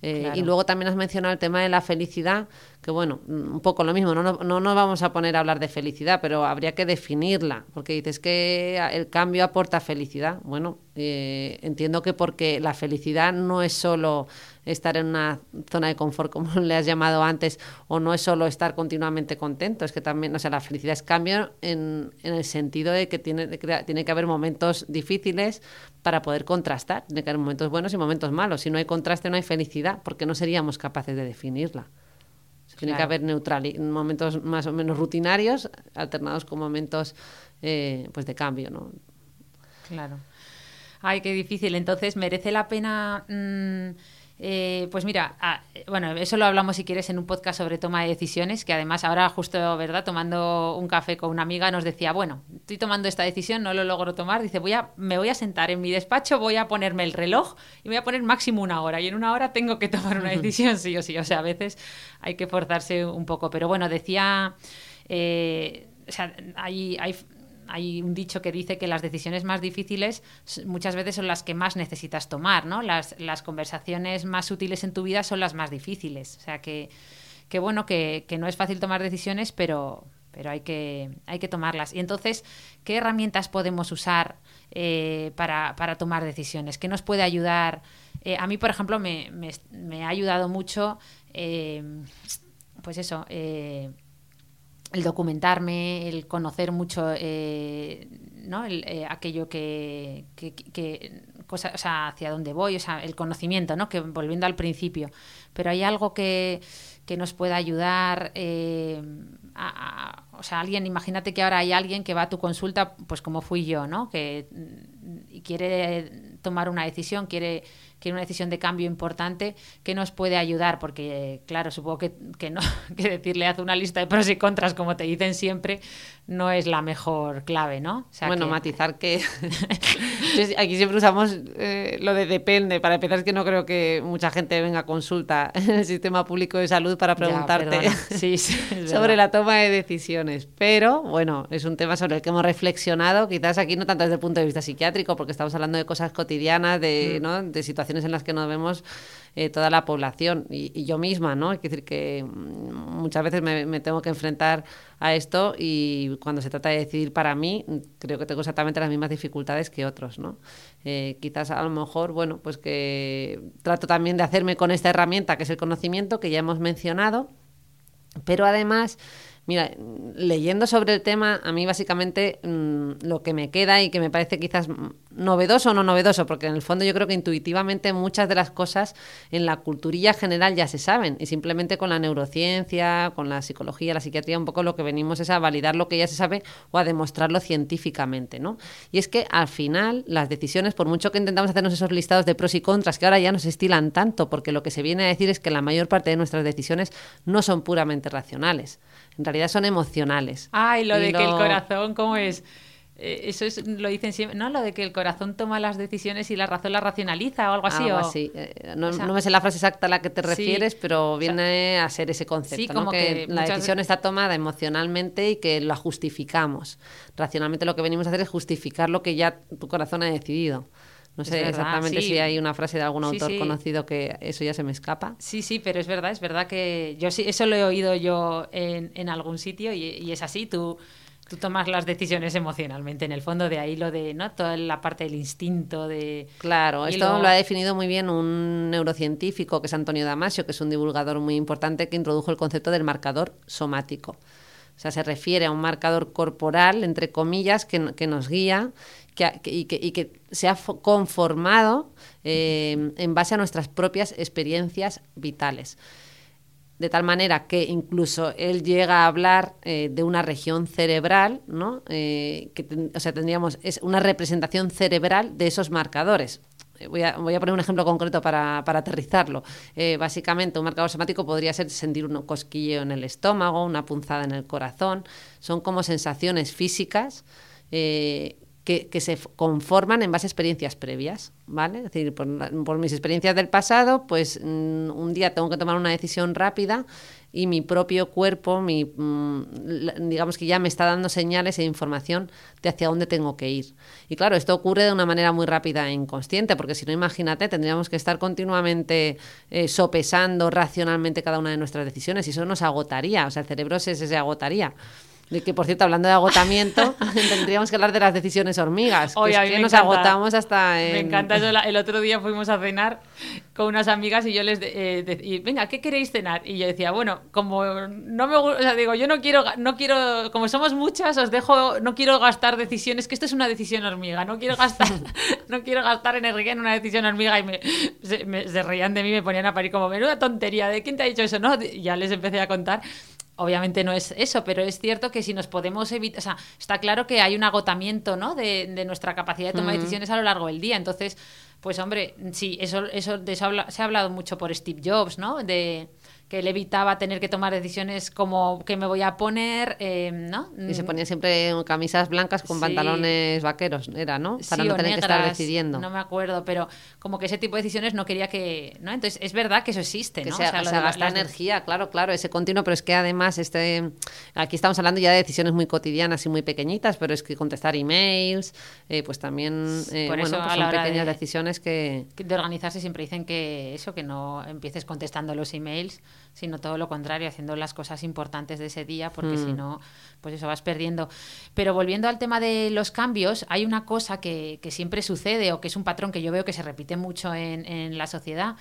Eh, claro. Y luego también has mencionado el tema de la felicidad, que bueno, un poco lo mismo, no, no, no, nos vamos a poner a hablar de felicidad, pero habría que definirla, porque dices que el cambio aporta felicidad. Bueno, eh, entiendo que porque la felicidad no es solo estar en una zona de confort, como le has llamado antes, o no es solo estar continuamente contento, es que también, o sea, la felicidad es cambio en, en el sentido de que tiene, de que tiene que haber momentos difíciles para poder contrastar, tiene que haber momentos buenos y momentos malos. Si no hay contraste, no hay felicidad, porque no seríamos capaces de definirla. Tiene claro. que haber neutral momentos más o menos rutinarios alternados con momentos eh, pues de cambio, ¿no? Claro. Ay, qué difícil. Entonces, ¿merece la pena...? Mmm eh, pues mira, ah, bueno, eso lo hablamos si quieres en un podcast sobre toma de decisiones, que además ahora justo, ¿verdad? Tomando un café con una amiga nos decía, bueno, estoy tomando esta decisión, no lo logro tomar, dice, voy a, me voy a sentar en mi despacho, voy a ponerme el reloj y voy a poner máximo una hora y en una hora tengo que tomar una decisión, sí o sí, o sea, a veces hay que forzarse un poco, pero bueno, decía... Eh, o sea, hay, hay hay un dicho que dice que las decisiones más difíciles muchas veces son las que más necesitas tomar, ¿no? Las, las conversaciones más útiles en tu vida son las más difíciles. O sea que, que bueno, que, que, no es fácil tomar decisiones, pero, pero hay, que, hay que tomarlas. Y entonces, ¿qué herramientas podemos usar eh, para, para, tomar decisiones? ¿Qué nos puede ayudar? Eh, a mí, por ejemplo, me, me, ha ayudado mucho, eh, pues eso, el documentarme, el conocer mucho eh, ¿no? el, eh, aquello que, que, cosa, o sea, hacia dónde voy, o sea, el conocimiento, ¿no? que volviendo al principio. Pero hay algo que, que nos pueda ayudar eh, a, a, o sea, alguien, imagínate que ahora hay alguien que va a tu consulta, pues como fui yo, ¿no? Que y quiere tomar una decisión, quiere que una decisión de cambio importante que nos puede ayudar, porque claro, supongo que, que, no, que decirle haz una lista de pros y contras, como te dicen siempre, no es la mejor clave, ¿no? O sea bueno, que... matizar que aquí siempre usamos eh, lo de depende, para empezar es que no creo que mucha gente venga a consulta en el sistema público de salud para preguntarte ya, sí, sí, sobre la toma de decisiones, pero bueno, es un tema sobre el que hemos reflexionado, quizás aquí no tanto desde el punto de vista psiquiátrico, porque estamos hablando de cosas cotidianas, de, mm. ¿no? de situaciones en las que nos vemos eh, toda la población y, y, yo misma, ¿no? Es decir, que muchas veces me, me, tengo que enfrentar a esto y cuando se trata de decidir para mí, creo que tengo exactamente las mismas dificultades que otros, ¿no? Eh, quizás a lo mejor, bueno, pues que trato también de hacerme con esta herramienta que es el conocimiento que ya hemos mencionado, pero además Mira, leyendo sobre el tema, a mí básicamente mmm, lo que me queda y que me parece quizás novedoso o no novedoso, porque en el fondo yo creo que intuitivamente muchas de las cosas en la culturilla general ya se saben y simplemente con la neurociencia, con la psicología, la psiquiatría, un poco lo que venimos es a validar lo que ya se sabe o a demostrarlo científicamente, ¿no? Y es que al final las decisiones, por mucho que intentamos hacernos esos listados de pros y contras, que ahora ya nos estilan tanto, porque lo que se viene a decir es que la mayor parte de nuestras decisiones no son puramente racionales en realidad son emocionales. Ay, lo y de lo... que el corazón, ¿cómo es? Eh, eso es, lo dicen siempre, ¿no? Lo de que el corazón toma las decisiones y la razón las racionaliza o algo así. Algo o... así. Eh, no, o sea, no, me sé la frase exacta a la que te refieres, sí, pero viene o sea, a ser ese concepto, sí, como ¿no? que, que la decisión está tomada emocionalmente y que la justificamos. Racionalmente lo que venimos a hacer es justificar lo que ya tu corazón ha decidido. No sé verdad, exactamente sí. si hay una frase de algún autor sí. conocido que eso ya se me escapa. Sí, sí, pero es verdad, es verdad que yo sí, eso lo he oído yo en, en algún sitio y, y es así, tú, tú tomas las decisiones emocionalmente, en el fondo de ahí lo de, ¿no? Toda la parte del instinto, de... Claro, esto lo ha definido muy bien un neurocientífico que es Antonio Damasio, que es un divulgador muy importante que introdujo el concepto del marcador somático. O sea, se refiere a un marcador corporal, entre comillas, que, que nos guía y, que, se ha fo- conformado eh, en base a nuestras propias experiencias vitales. De tal manera que incluso él llega a hablar eh, de una región cerebral, ¿no? Eh, o sea, tendríamos es una representación cerebral de esos marcadores. Voy a, voy a poner un ejemplo concreto para, para aterrizarlo. Básicamente, un marcador somático podría ser sentir un cosquilleo en el estómago, una punzada en el corazón. Son como sensaciones físicas que, que se conforman en base a experiencias previas, ¿vale? Es decir, por, por mis experiencias del pasado, pues mm, un día tengo que tomar una decisión rápida y mi propio cuerpo, mi, mm, digamos que ya me está dando señales e información de hacia dónde tengo que ir. Y claro, esto ocurre de una manera muy rápida e inconsciente, porque si no, imagínate, tendríamos que estar continuamente eh, sopesando racionalmente cada una de nuestras decisiones y eso nos agotaría, o sea, el cerebro se, se agotaría. De que, por cierto, hablando de agotamiento, tendríamos que hablar de las decisiones hormigas, que Oye, es que nos encanta. agotamos hasta en... Me encanta eso. El otro día fuimos a cenar con unas amigas y yo les eh, de- y, venga, ¿qué queréis cenar? Y yo decía, bueno, como no me gusta, o sea, digo, yo no quiero, no quiero, como somos muchas, os dejo, no quiero gastar decisiones, que esto es una decisión hormiga, no quiero gastar, no quiero gastar energía en una decisión hormiga y me, se, me- se reían de mí, me ponían a parir como, menuda tontería, ¿de quién te ha dicho eso? No, ya les empecé a contar. Obviamente no es eso, pero es cierto que si nos podemos evitar, o sea, está claro que hay un agotamiento, ¿no? De, de nuestra capacidad de tomar decisiones a lo largo del día. Entonces, pues hombre, sí, eso, eso de eso habla- se ha hablado mucho por Steve Jobs, ¿no? De que él evitaba tener que tomar decisiones como qué me voy a poner, eh, ¿no? Y se ponía siempre camisas blancas con Sí. pantalones vaqueros, era, ¿no? Para Sí, no tener que estar decidiendo. No me acuerdo, pero como que ese tipo de decisiones no quería que, ¿no? Entonces es verdad que eso existe, que ¿no? se, O sea, se gasta las- energía, claro, claro, ese continuo, pero es que además este aquí estamos hablando ya de decisiones muy cotidianas y muy pequeñitas, pero es que contestar emails, eh, pues también eh, Por bueno, eso pues son pequeñas de- decisiones que de organizarse siempre dicen que eso, que no empieces contestando los emails, sino todo lo contrario, haciendo las cosas importantes de ese día, porque Mm. si no, pues eso vas perdiendo. Pero volviendo al tema de los cambios, hay una cosa que, que siempre sucede o que es un patrón que yo veo que se repite mucho en, en la sociedad.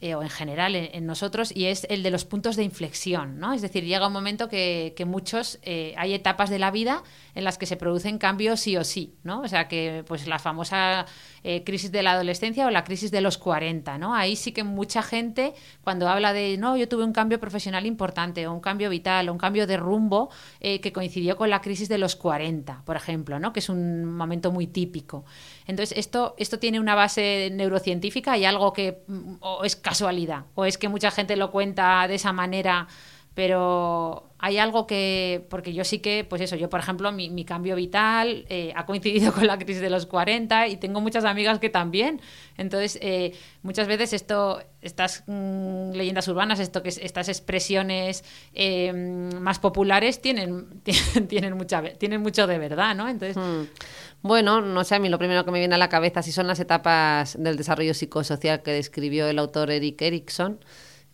Eh, o en general en, nosotros, y es el de los puntos de inflexión, ¿no? Es decir, llega un momento que, muchos, eh, hay etapas de la vida en las que se producen cambios sí o sí, ¿no? O sea, que pues la famosa eh, crisis de la adolescencia o la crisis de los 40, ¿no? Ahí sí que mucha gente, cuando habla de, no, yo tuve un cambio profesional importante, o un cambio vital, o un cambio de rumbo, que coincidió con la crisis de los 40, por ejemplo, ¿no? Que es un momento muy típico. Entonces, esto, esto tiene una base neurocientífica y algo que mm, o es casualidad, o es que mucha gente lo cuenta de esa manera, pero hay algo que, porque yo sí que, pues eso, yo por ejemplo, mi, cambio vital eh, ha coincidido con la crisis de los 40 y tengo muchas amigas que también. Entonces, eh, muchas veces esto, estas mm, leyendas urbanas, esto que es- estas expresiones eh, más populares tienen, tienen, tienen mucha, tienen mucho de verdad, ¿no? Entonces, Mm. Bueno, no sé, a mí lo primero que me viene a la cabeza si son las etapas del desarrollo psicosocial que describió el autor Eric Erickson,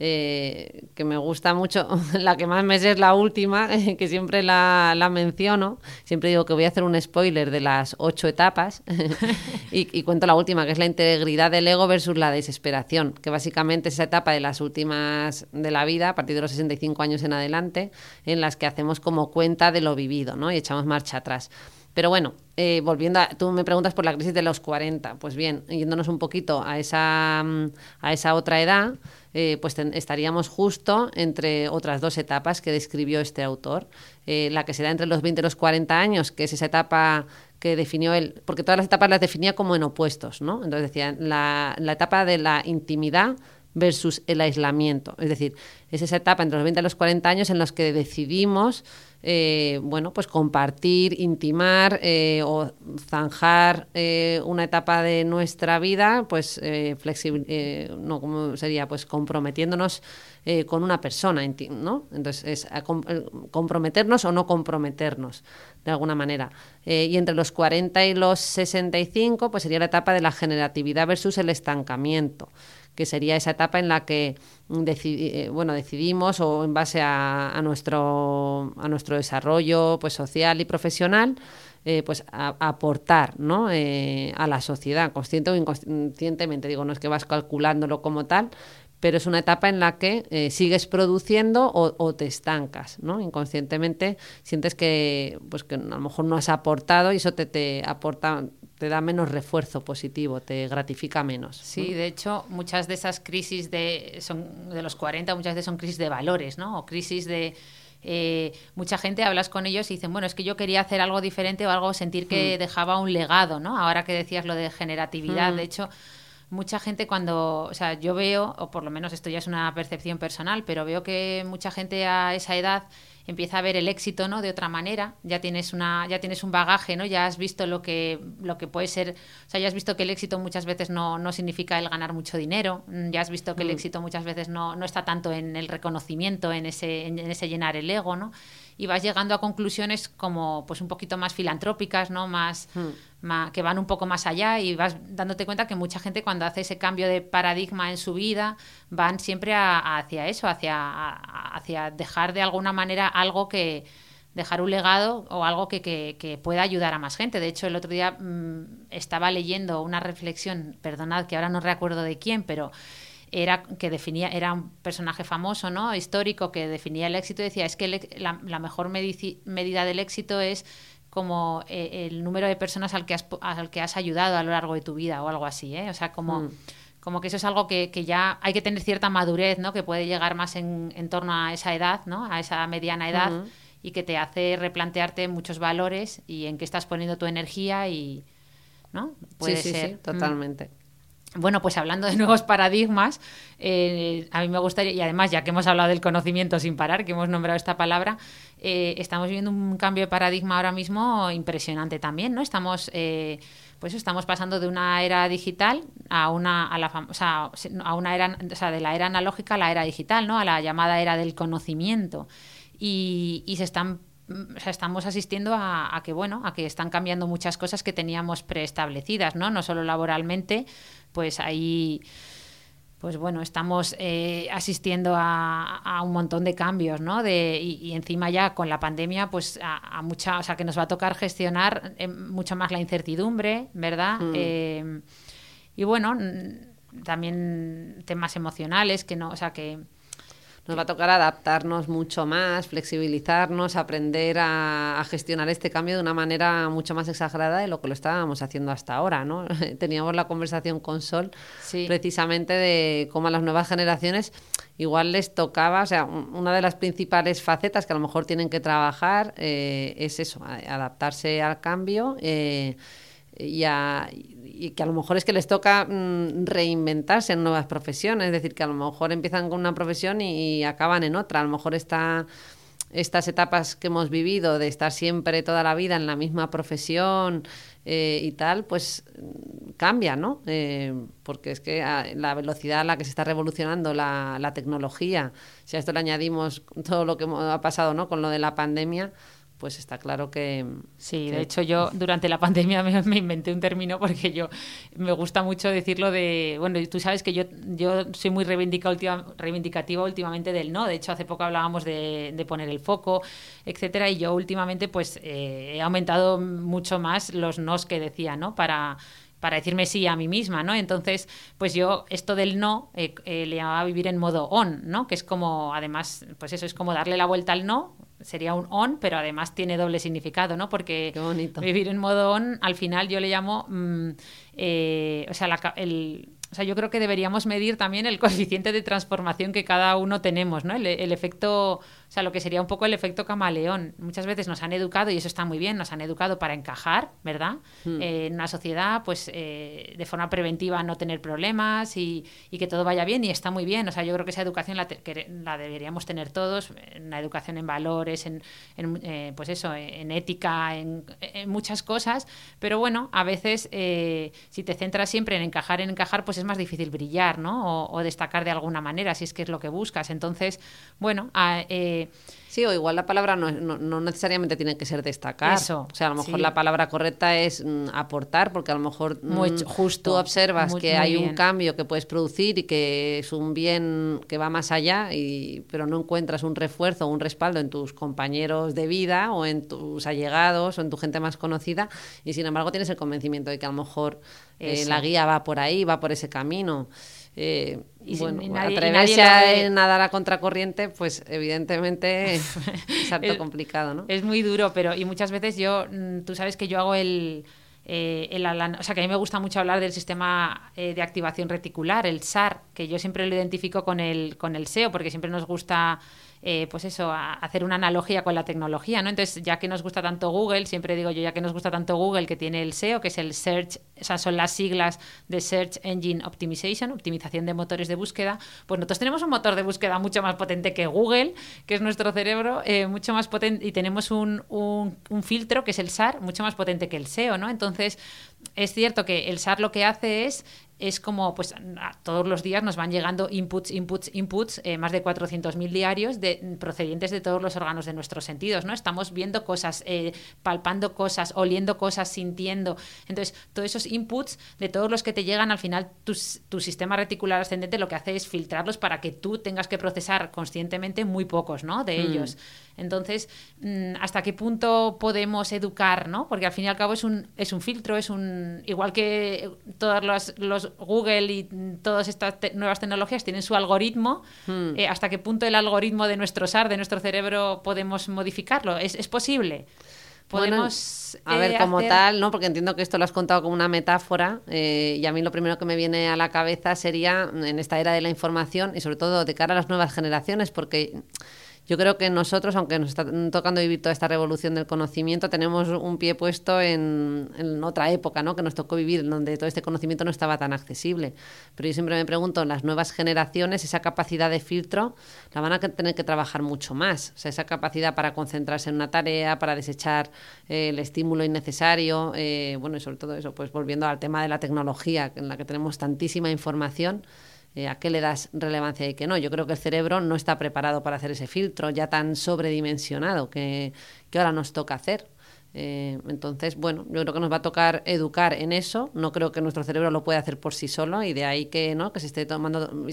eh, que me gusta mucho, la que más me sé es la última, que siempre la, menciono, siempre digo que voy a hacer un spoiler de las ocho etapas y, y cuento la última, que es la integridad del ego versus la desesperación, que básicamente es esa etapa de las últimas de la vida, a partir de los 65 años en adelante, en las que hacemos como cuenta de lo vivido ¿no? y echamos marcha atrás. Pero bueno, eh, volviendo a, tú me preguntas por la crisis de los 40, pues bien, yéndonos un poquito a esa, mm, a esa otra edad, eh, pues ten- estaríamos justo entre otras dos etapas que describió este autor, Eh, la que se da entre los 20 y los 40 años, que es esa etapa que definió él, porque todas las etapas las definía como en opuestos, ¿no? Entonces decía, la, la etapa de la intimidad versus el aislamiento. Es decir, es esa etapa entre los 20 y los 40 años en los que decidimos eh, bueno, pues compartir, intimar eh, o zanjar eh, una etapa de nuestra vida, pues flexible, no, ¿cómo sería? Pues comprometiéndonos con una persona, ¿no? Entonces, es comprometernos o no comprometernos, de alguna manera. y entre los 40 y los 65, pues sería la etapa de la generatividad versus el estancamiento que sería esa etapa en la que eh, bueno, decidimos o en base a, nuestro, a nuestro desarrollo pues, social y profesional, eh, pues aportar ¿no? Eh, a la sociedad, consciente o inconscientemente. Digo, no es que vas calculándolo como tal, pero es una etapa en la que sigues produciendo o, te estancas, ¿no? Inconscientemente sientes que, pues que a lo mejor no has aportado y eso te, te aporta te da menos refuerzo positivo, te gratifica menos. Sí, de hecho, muchas de esas crisis de, son, de los 40, muchas veces son crisis de valores, ¿no? O crisis de... Eh, mucha gente hablas con ellos y dicen, bueno, es que yo quería hacer algo diferente o algo, sentir que hmm. dejaba un legado, ¿no? Ahora que decías lo de generatividad, hmm. de hecho, mucha gente cuando, o sea, yo veo, o por lo menos esto ya es una percepción personal, pero veo que mucha gente a esa edad empieza a ver el éxito no de otra manera. Ya tienes una ya tienes un bagaje no ya has visto lo que lo que puede ser o sea ya has visto que el éxito muchas veces no, no significa el ganar mucho dinero mm, ya has visto que el mm. éxito muchas veces no, no está tanto en el reconocimiento en ese en ese llenar el ego no y vas llegando a conclusiones como pues un poquito más filantrópicas, ¿no? Más, hmm. que van un poco más allá y vas dándote cuenta que mucha gente cuando hace ese cambio de paradigma en su vida van siempre hacia eso, hacia, hacia dejar de alguna manera algo que dejar un legado o algo que, que, pueda ayudar a más gente. De hecho, el otro día mm, estaba leyendo una reflexión, perdonad que ahora no recuerdo de quién, pero era que definía era un personaje famoso no histórico que definía el éxito y decía es que la, mejor medida del éxito es como eh, el número de personas al que has al que has ayudado a lo largo de tu vida o algo así ¿eh? o sea como mm. como que eso es algo que, que, ya hay que tener cierta madurez no que puede llegar más en, en torno a esa edad no a esa mediana edad y que te hace replantearte muchos valores y en qué estás poniendo tu energía y no puede sí, ser. sí, totalmente bueno, pues hablando de nuevos paradigmas, eh, a mí me gustaría, y además ya que hemos hablado del conocimiento sin parar, que hemos nombrado esta palabra, eh, estamos viendo un cambio de paradigma ahora mismo impresionante también, ¿no? Estamos, eh, pues estamos pasando de una era digital a una, a la o a una era, o sea, de la era analógica a la era digital, ¿no? A la llamada era del conocimiento. Y, y se están o sea, estamos asistiendo a, que bueno a que están cambiando muchas cosas que teníamos preestablecidas no no solo laboralmente pues ahí pues bueno, estamos eh, asistiendo a, un montón de cambios, ¿no? De, y, encima ya con la pandemia, pues a, mucha, o sea, que nos va a tocar gestionar eh, mucho más la incertidumbre, ¿verdad? Mm. Eh, y bueno, también temas emocionales que no, o sea, que, nos va a tocar adaptarnos mucho más, flexibilizarnos, aprender a, gestionar este cambio de una manera mucho más exagerada de lo que lo estábamos haciendo hasta ahora, ¿no? Teníamos la conversación con Sol precisamente de cómo a las nuevas generaciones igual les tocaba, o sea, una de las principales facetas que a lo mejor tienen que trabajar eh, es eso, adaptarse al cambio. Eh, y, y, que a lo mejor es que les toca mm, reinventarse en nuevas profesiones, es decir, que a lo mejor empiezan con una profesión y, acaban en otra, a lo mejor está estas etapas que hemos vivido de estar siempre toda la vida en la misma profesión eh, y tal, pues cambia, ¿no? Eh, porque es que la velocidad a la que se está revolucionando la, la, tecnología, si a esto le añadimos todo lo que ha pasado, ¿no? Con lo de la pandemia, pues está claro que... Sí, de hecho yo durante la pandemia me, inventé un término porque yo me gusta mucho decirlo de... Bueno, tú sabes que yo, yo soy muy reivindicativa últimamente del no, de hecho hace poco hablábamos de, poner el foco, etcétera, y yo últimamente pues eh, he aumentado mucho más los nos que decía, ¿no? Para para decirme sí a mí misma, ¿no? Entonces, pues yo esto del no eh, eh, le llamaba vivir en modo on, ¿no? Que es como, además, pues eso es como darle la vuelta al no, sería un on, pero además tiene doble significado, ¿no? Porque vivir en modo on, al final yo le llamo, mm, eh, o sea, el, o sea, yo creo que deberíamos medir también el coeficiente de transformación que cada uno tenemos, ¿no? El, efecto, sea, lo que sería un poco el efecto camaleón. Muchas veces nos han educado, y eso está muy bien, nos han educado para encajar, ¿verdad? Hmm. Eh, en una sociedad, pues eh, de forma preventiva no tener problemas y, y que todo vaya bien, y está muy bien. O sea, yo creo que esa educación la, te- que la deberíamos tener todos, una educación en valores, en, en, eh, pues eso, en ética, en, en muchas cosas. Pero bueno, a veces eh, si te centras siempre en encajar, en encajar, pues es más difícil brillar, ¿no? O, o destacar de alguna manera, si es que es lo que buscas. Entonces, bueno, a- eh, Sí, o igual la palabra no, no- no necesariamente tiene que ser destacar. Eso, o sea, a lo mejor sí. la palabra correcta es mm, aportar, porque a lo mejor Muy mm, justo, tú observas muy- que muy hay un cambio que puedes producir y que es un bien que va más allá, y, pero no encuentras un refuerzo o un respaldo en tus compañeros de vida o en tus allegados o en tu gente más conocida, y sin embargo tienes el convencimiento de que a lo mejor eh, la guía va por ahí, va por ese camino. Eh, Y si- bueno, y nadie- y atreverse nadie lo a nadar a contracorriente, pues evidentemente es harto Es- complicado, ¿no? Es muy duro, pero y muchas veces yo, mm, tú sabes que yo hago el, eh, el o sea que a mí me gusta mucho hablar del sistema eh, de activación reticular, el SAR, que yo siempre lo identifico con el, con el SEO, porque siempre nos gusta eh, pues eso, a- hacer una analogía con la tecnología, ¿no? Entonces, ya que nos gusta tanto Google, siempre digo yo, ya que nos gusta tanto Google, que tiene el SEO, que es el Search, o son las siglas de Search Engine Optimization, optimización de motores de búsqueda, pues nosotros tenemos un motor de búsqueda mucho más potente que Google, que es nuestro cerebro, eh, mucho más potente, y tenemos un, un- un filtro, que es el SAR, mucho más potente que el SEO, ¿no? Entonces, es cierto que el SAR lo que hace es es como, pues todos los días nos van llegando inputs, inputs, inputs, eh, más de 400.000 diarios de, procedientes de todos los órganos de nuestros sentidos, ¿no? Estamos viendo cosas, eh, palpando cosas, oliendo cosas, sintiendo. Entonces, todos esos inputs de todos los que te llegan, al final tu, tu sistema reticular ascendente lo que hace es filtrarlos para que tú tengas que procesar conscientemente muy pocos, ¿no? De ellos. Entonces, mm, ¿hasta qué punto podemos educar, ¿no? Porque al fin y al cabo es un, es un filtro, es un. Igual que todos los, los Google y todas estas te- nuevas tecnologías tienen su algoritmo, eh, ¿hasta qué punto el algoritmo de nuestro SAR, de nuestro cerebro, podemos modificarlo? ¿Es, es posible? Bueno, Podemos. a ver, eh, como hacer- tal, ¿no? Porque entiendo que esto lo has contado como una metáfora eh, y a mí lo primero que me viene a la cabeza sería en esta era de la información y sobre todo de cara a las nuevas generaciones, porque yo creo que nosotros, aunque nos está tocando vivir toda esta revolución del conocimiento, tenemos un pie puesto en, otra época, ¿no? Que nos tocó vivir, donde todo este conocimiento no estaba tan accesible. Pero yo siempre me pregunto, las nuevas generaciones, esa capacidad de filtro, la van a tener que trabajar mucho más. O sea, esa capacidad para concentrarse en una tarea, para desechar eh, el estímulo innecesario, eh, bueno, y sobre todo eso, pues volviendo al tema de la tecnología, en la que tenemos tantísima información. Eh, ¿A qué le das relevancia y qué no? Yo creo que el cerebro no está preparado para hacer ese filtro ya tan sobredimensionado que, que ahora nos toca hacer. Eh, entonces, bueno, yo creo que nos va a tocar educar en eso. No creo que nuestro cerebro lo pueda hacer por sí solo y de ahí que, ¿no? que se esté tomando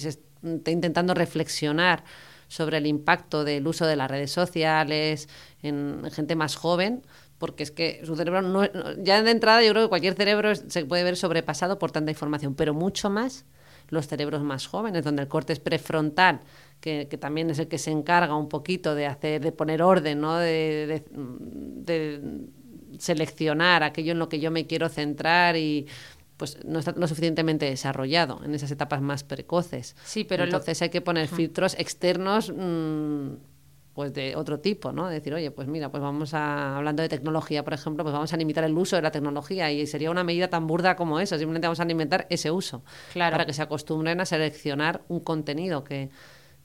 intentando reflexionar sobre el impacto del uso de las redes sociales en gente más joven, porque es que su cerebro no, ya de entrada yo creo que cualquier cerebro se puede ver sobrepasado por tanta información, pero mucho más los cerebros más jóvenes, donde el corte es prefrontal, que, que también es el que se encarga un poquito de hacer, de poner orden, ¿no? de, de- de seleccionar aquello en lo que yo me quiero centrar y pues no está lo suficientemente desarrollado en esas etapas más precoces. Sí, pero lo- entonces hay que poner filtros externos mm, pues de otro tipo, ¿no? Decir, oye, pues mira, pues vamos a, hablando de tecnología, por ejemplo, pues vamos a limitar el uso de la tecnología y sería una medida tan burda como eso, simplemente vamos a limitar ese uso Claro. para que se acostumbren a seleccionar un contenido que,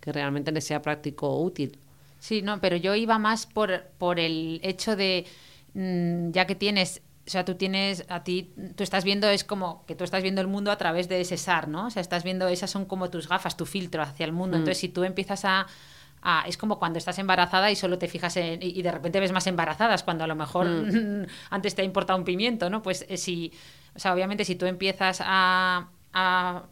que realmente les sea práctico o útil. Sí, no, pero yo iba más por, por el hecho de, mm, ya que tienes, o sea, tú tienes, a ti, tú estás viendo, es como que tú estás viendo el mundo a través de ese SAR, ¿no? O sea, estás viendo, esas son como tus gafas, tu filtro hacia el mundo. Entonces, si tú empiezas a, a- es como cuando estás embarazada y solo te fijas en, y, y de repente ves más embarazadas, cuando a lo mejor antes te ha importado un pimiento, ¿no? Pues eh, si, o sea, obviamente si tú empiezas a- a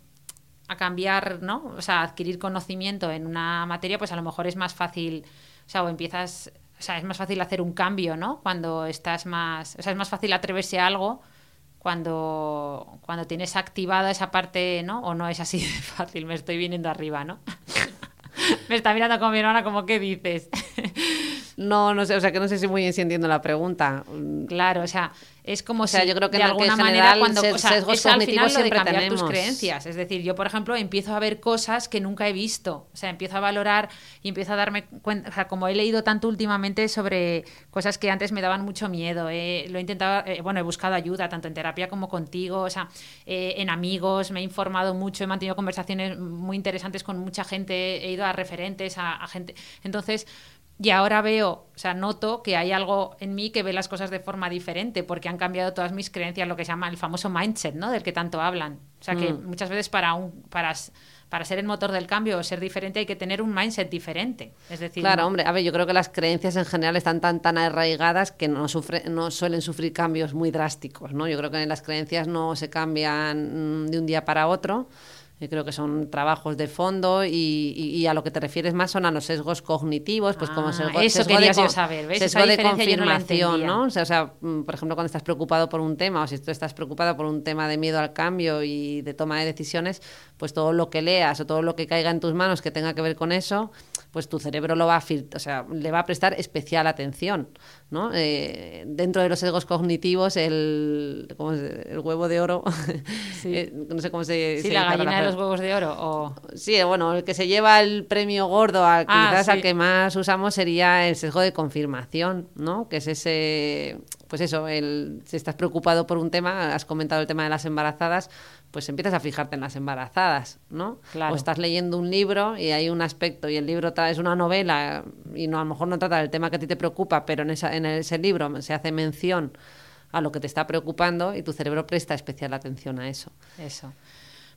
a cambiar, ¿no? O sea, a adquirir conocimiento en una materia, pues a lo mejor es más fácil, o sea, o empiezas, o sea, es más fácil hacer un cambio, ¿no? Cuando estás más, o sea, es más fácil atreverse a algo cuando, cuando tienes activada esa parte, ¿no? O no es así de fácil, me estoy viniendo arriba, ¿no? Me está mirando con mi hermana como, ¿qué dices? No, no sé, o sea que no sé si muy bien si entiendo la pregunta. Claro, o sea, es como O sea, si yo creo que de alguna manera cuando ses- o sea, sesgos es al final lo de cambiar tus tenemos. creencias. Es decir, yo por ejemplo empiezo a ver cosas que nunca he visto, o sea, empiezo a valorar y empiezo a darme cuenta, o sea, como he leído tanto últimamente sobre cosas que antes me daban mucho miedo, eh, lo he intentado, eh, bueno, he buscado ayuda tanto en terapia como contigo, o sea, eh, en amigos, me he informado mucho, he mantenido conversaciones muy interesantes con mucha gente, he ido a referentes, a, a gente, entonces y ahora veo, o sea, noto que hay algo en mí que ve las cosas de forma diferente, porque han cambiado todas mis creencias, lo que se llama el famoso mindset, ¿no? Del que tanto hablan. O sea, que Mm. muchas veces para un para, para ser el motor del cambio o ser diferente hay que tener un mindset diferente. Es decir, Claro, no- hombre, a ver, yo creo que las creencias en general están tan tan arraigadas que no sufre, no suelen sufrir cambios muy drásticos, ¿no? Yo creo que las creencias no se cambian mm, de un día para otro. Yo creo que son trabajos de fondo y, y- y a lo que te refieres más son a los sesgos cognitivos, pues como Ah, sesgo, eso sesgo de, yo saber, ¿ves? sesgo de no confirmación. ¿no? O sea, o sea, mm, por ejemplo, cuando estás preocupado por un tema o si tú estás preocupado por un tema de miedo al cambio y de toma de decisiones, pues todo lo que leas o todo lo que caiga en tus manos que tenga que ver con eso, pues tu cerebro lo va a o sea, le va a prestar especial atención, ¿no? Eh, dentro de los sesgos cognitivos, el, ¿cómo se- el huevo de oro, eh, no sé cómo se, Sí, se la gallina de los huevos de oro. O... Sí, bueno, el que se lleva el premio gordo, al, Ah, quizás al sí. que más usamos sería el sesgo de confirmación, ¿no? Que es ese, pues eso, el, si estás preocupado por un tema, has comentado el tema de las embarazadas, pues empiezas a fijarte en las embarazadas, ¿no? Claro. O estás leyendo un libro y hay un aspecto y el libro es una novela y no a lo mejor no trata del tema que a ti te preocupa, pero en, esa, en ese libro se hace mención a lo que te está preocupando y tu cerebro presta especial atención a eso. Eso.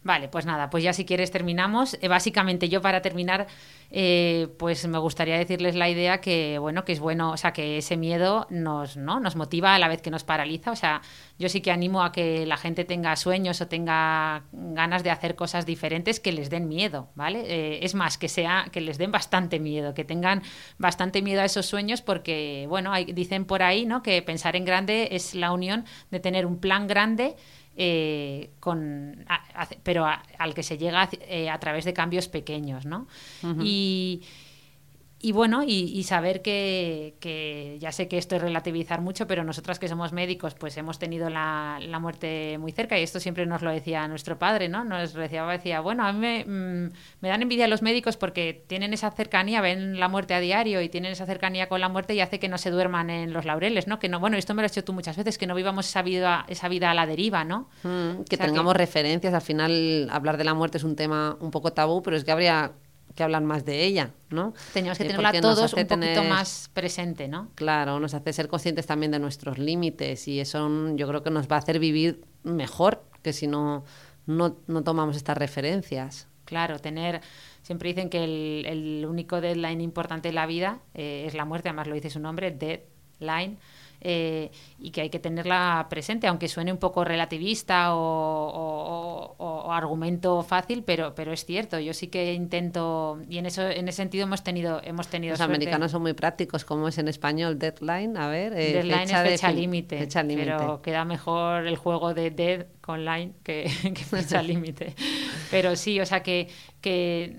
Vale, pues nada, pues ya si quieres terminamos. Eh, básicamente yo para terminar, eh, pues me gustaría decirles la idea que, bueno, que es bueno, o sea, que ese miedo nos, ¿no? nos motiva a la vez que nos paraliza. O sea, yo sí que animo a que la gente tenga sueños o tenga ganas de hacer cosas diferentes que les den miedo, ¿vale? Eh, es más, que sea, que les den bastante miedo, que tengan bastante miedo a esos sueños porque, bueno, hay- dicen por ahí, ¿no? Que pensar en grande es la unión de tener un plan grande eh, con, a- a- pero a- al que se llega eh, a través de cambios pequeños, ¿no? Y, y bueno, y, y saber que, que ya sé que esto es relativizar mucho, pero nosotras que somos médicos, pues hemos tenido la, la muerte muy cerca y esto siempre nos lo decía nuestro padre, ¿no? Nos decía, decía bueno, a mí me, mm, me dan envidia los médicos porque tienen esa cercanía, ven la muerte a diario y tienen esa cercanía con la muerte y hace que no se duerman en los laureles, ¿no? Que no, bueno, esto me lo has hecho tú muchas veces, que no vivamos esa vida, esa vida a la deriva, ¿no? Mm, que O sea, tengamos referencias. Al final, hablar de la muerte es un tema un poco tabú, pero es que habría que hablar más de ella, ¿no? Tenemos que Eh, tenerla todos un poquito tener- más presente, ¿no? Claro, nos hace ser conscientes también de nuestros límites y eso mm, yo creo que nos va a hacer vivir mejor que si no, no, no tomamos estas referencias. Claro, tener. Siempre dicen que el, el único deadline importante en la vida eh, es la muerte, además lo dice su nombre, deadline, eh, y que hay que tenerla presente, aunque suene un poco relativista o, o- o- o argumento fácil, pero, pero es cierto. Yo sí que intento, y en eso, en ese sentido hemos tenido, hemos tenido Los suerte. americanos son muy prácticos, como es en español deadline, a ver, eh, Deadline fecha es fecha límite, pero queda mejor el juego de Dead con Line que, que fecha límite. Pero sí, o sea que, que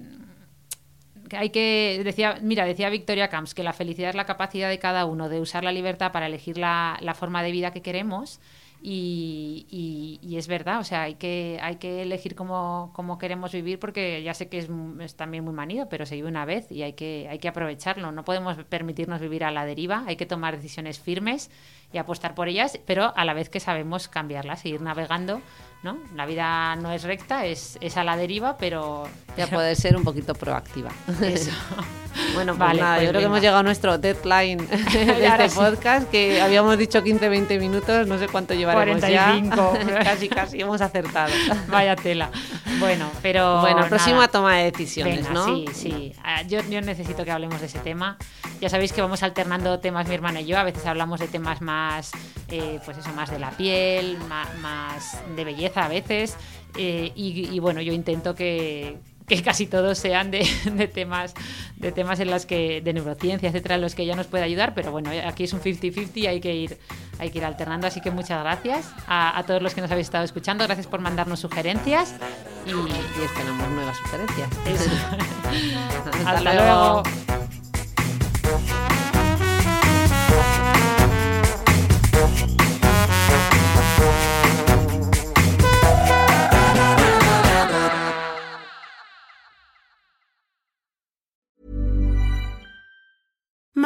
hay que decía, mira, decía Victoria Camps que la felicidad es la capacidad de cada uno de usar la libertad para elegir la, la forma de vida que queremos. Y, y- es verdad, o sea, hay que, hay que elegir cómo, cómo queremos vivir porque ya sé que es, es también muy manido, pero se vive una vez y hay que, hay que aprovecharlo. No podemos permitirnos vivir a la deriva, hay que tomar decisiones firmes y apostar por ellas, pero a la vez que sabemos cambiarlas, seguir navegando. ¿No? La vida no es recta, es, es a la deriva, pero... Ya poder ser un poquito proactiva. Eso. Bueno, pues Vale, nada, pues yo creo que hemos llegado a nuestro deadline de este podcast, que habíamos dicho 15-20 minutos, no sé cuánto llevaremos 45. ya. casi, casi hemos acertado. Vaya tela. Bueno, pero... bueno, próxima nada. toma de decisiones, Venga, ¿no? Sí, sí. Ah, Yo, yo necesito que hablemos de ese tema. Ya sabéis que vamos alternando temas mi hermana y yo. A veces hablamos de temas más, eh, pues eso, más de la piel, más, de belleza a veces. Eh, y, y bueno, yo intento que, que casi todos sean de, de temas de temas en las que de neurociencia, etcétera, en los que ella nos puede ayudar, pero bueno, aquí es un 50-50 y hay que ir hay que ir alternando, así que muchas gracias a, a todos los que nos habéis estado escuchando, gracias por mandarnos sugerencias y Y esperamos nuevas sugerencias. Hasta Hasta luego. luego.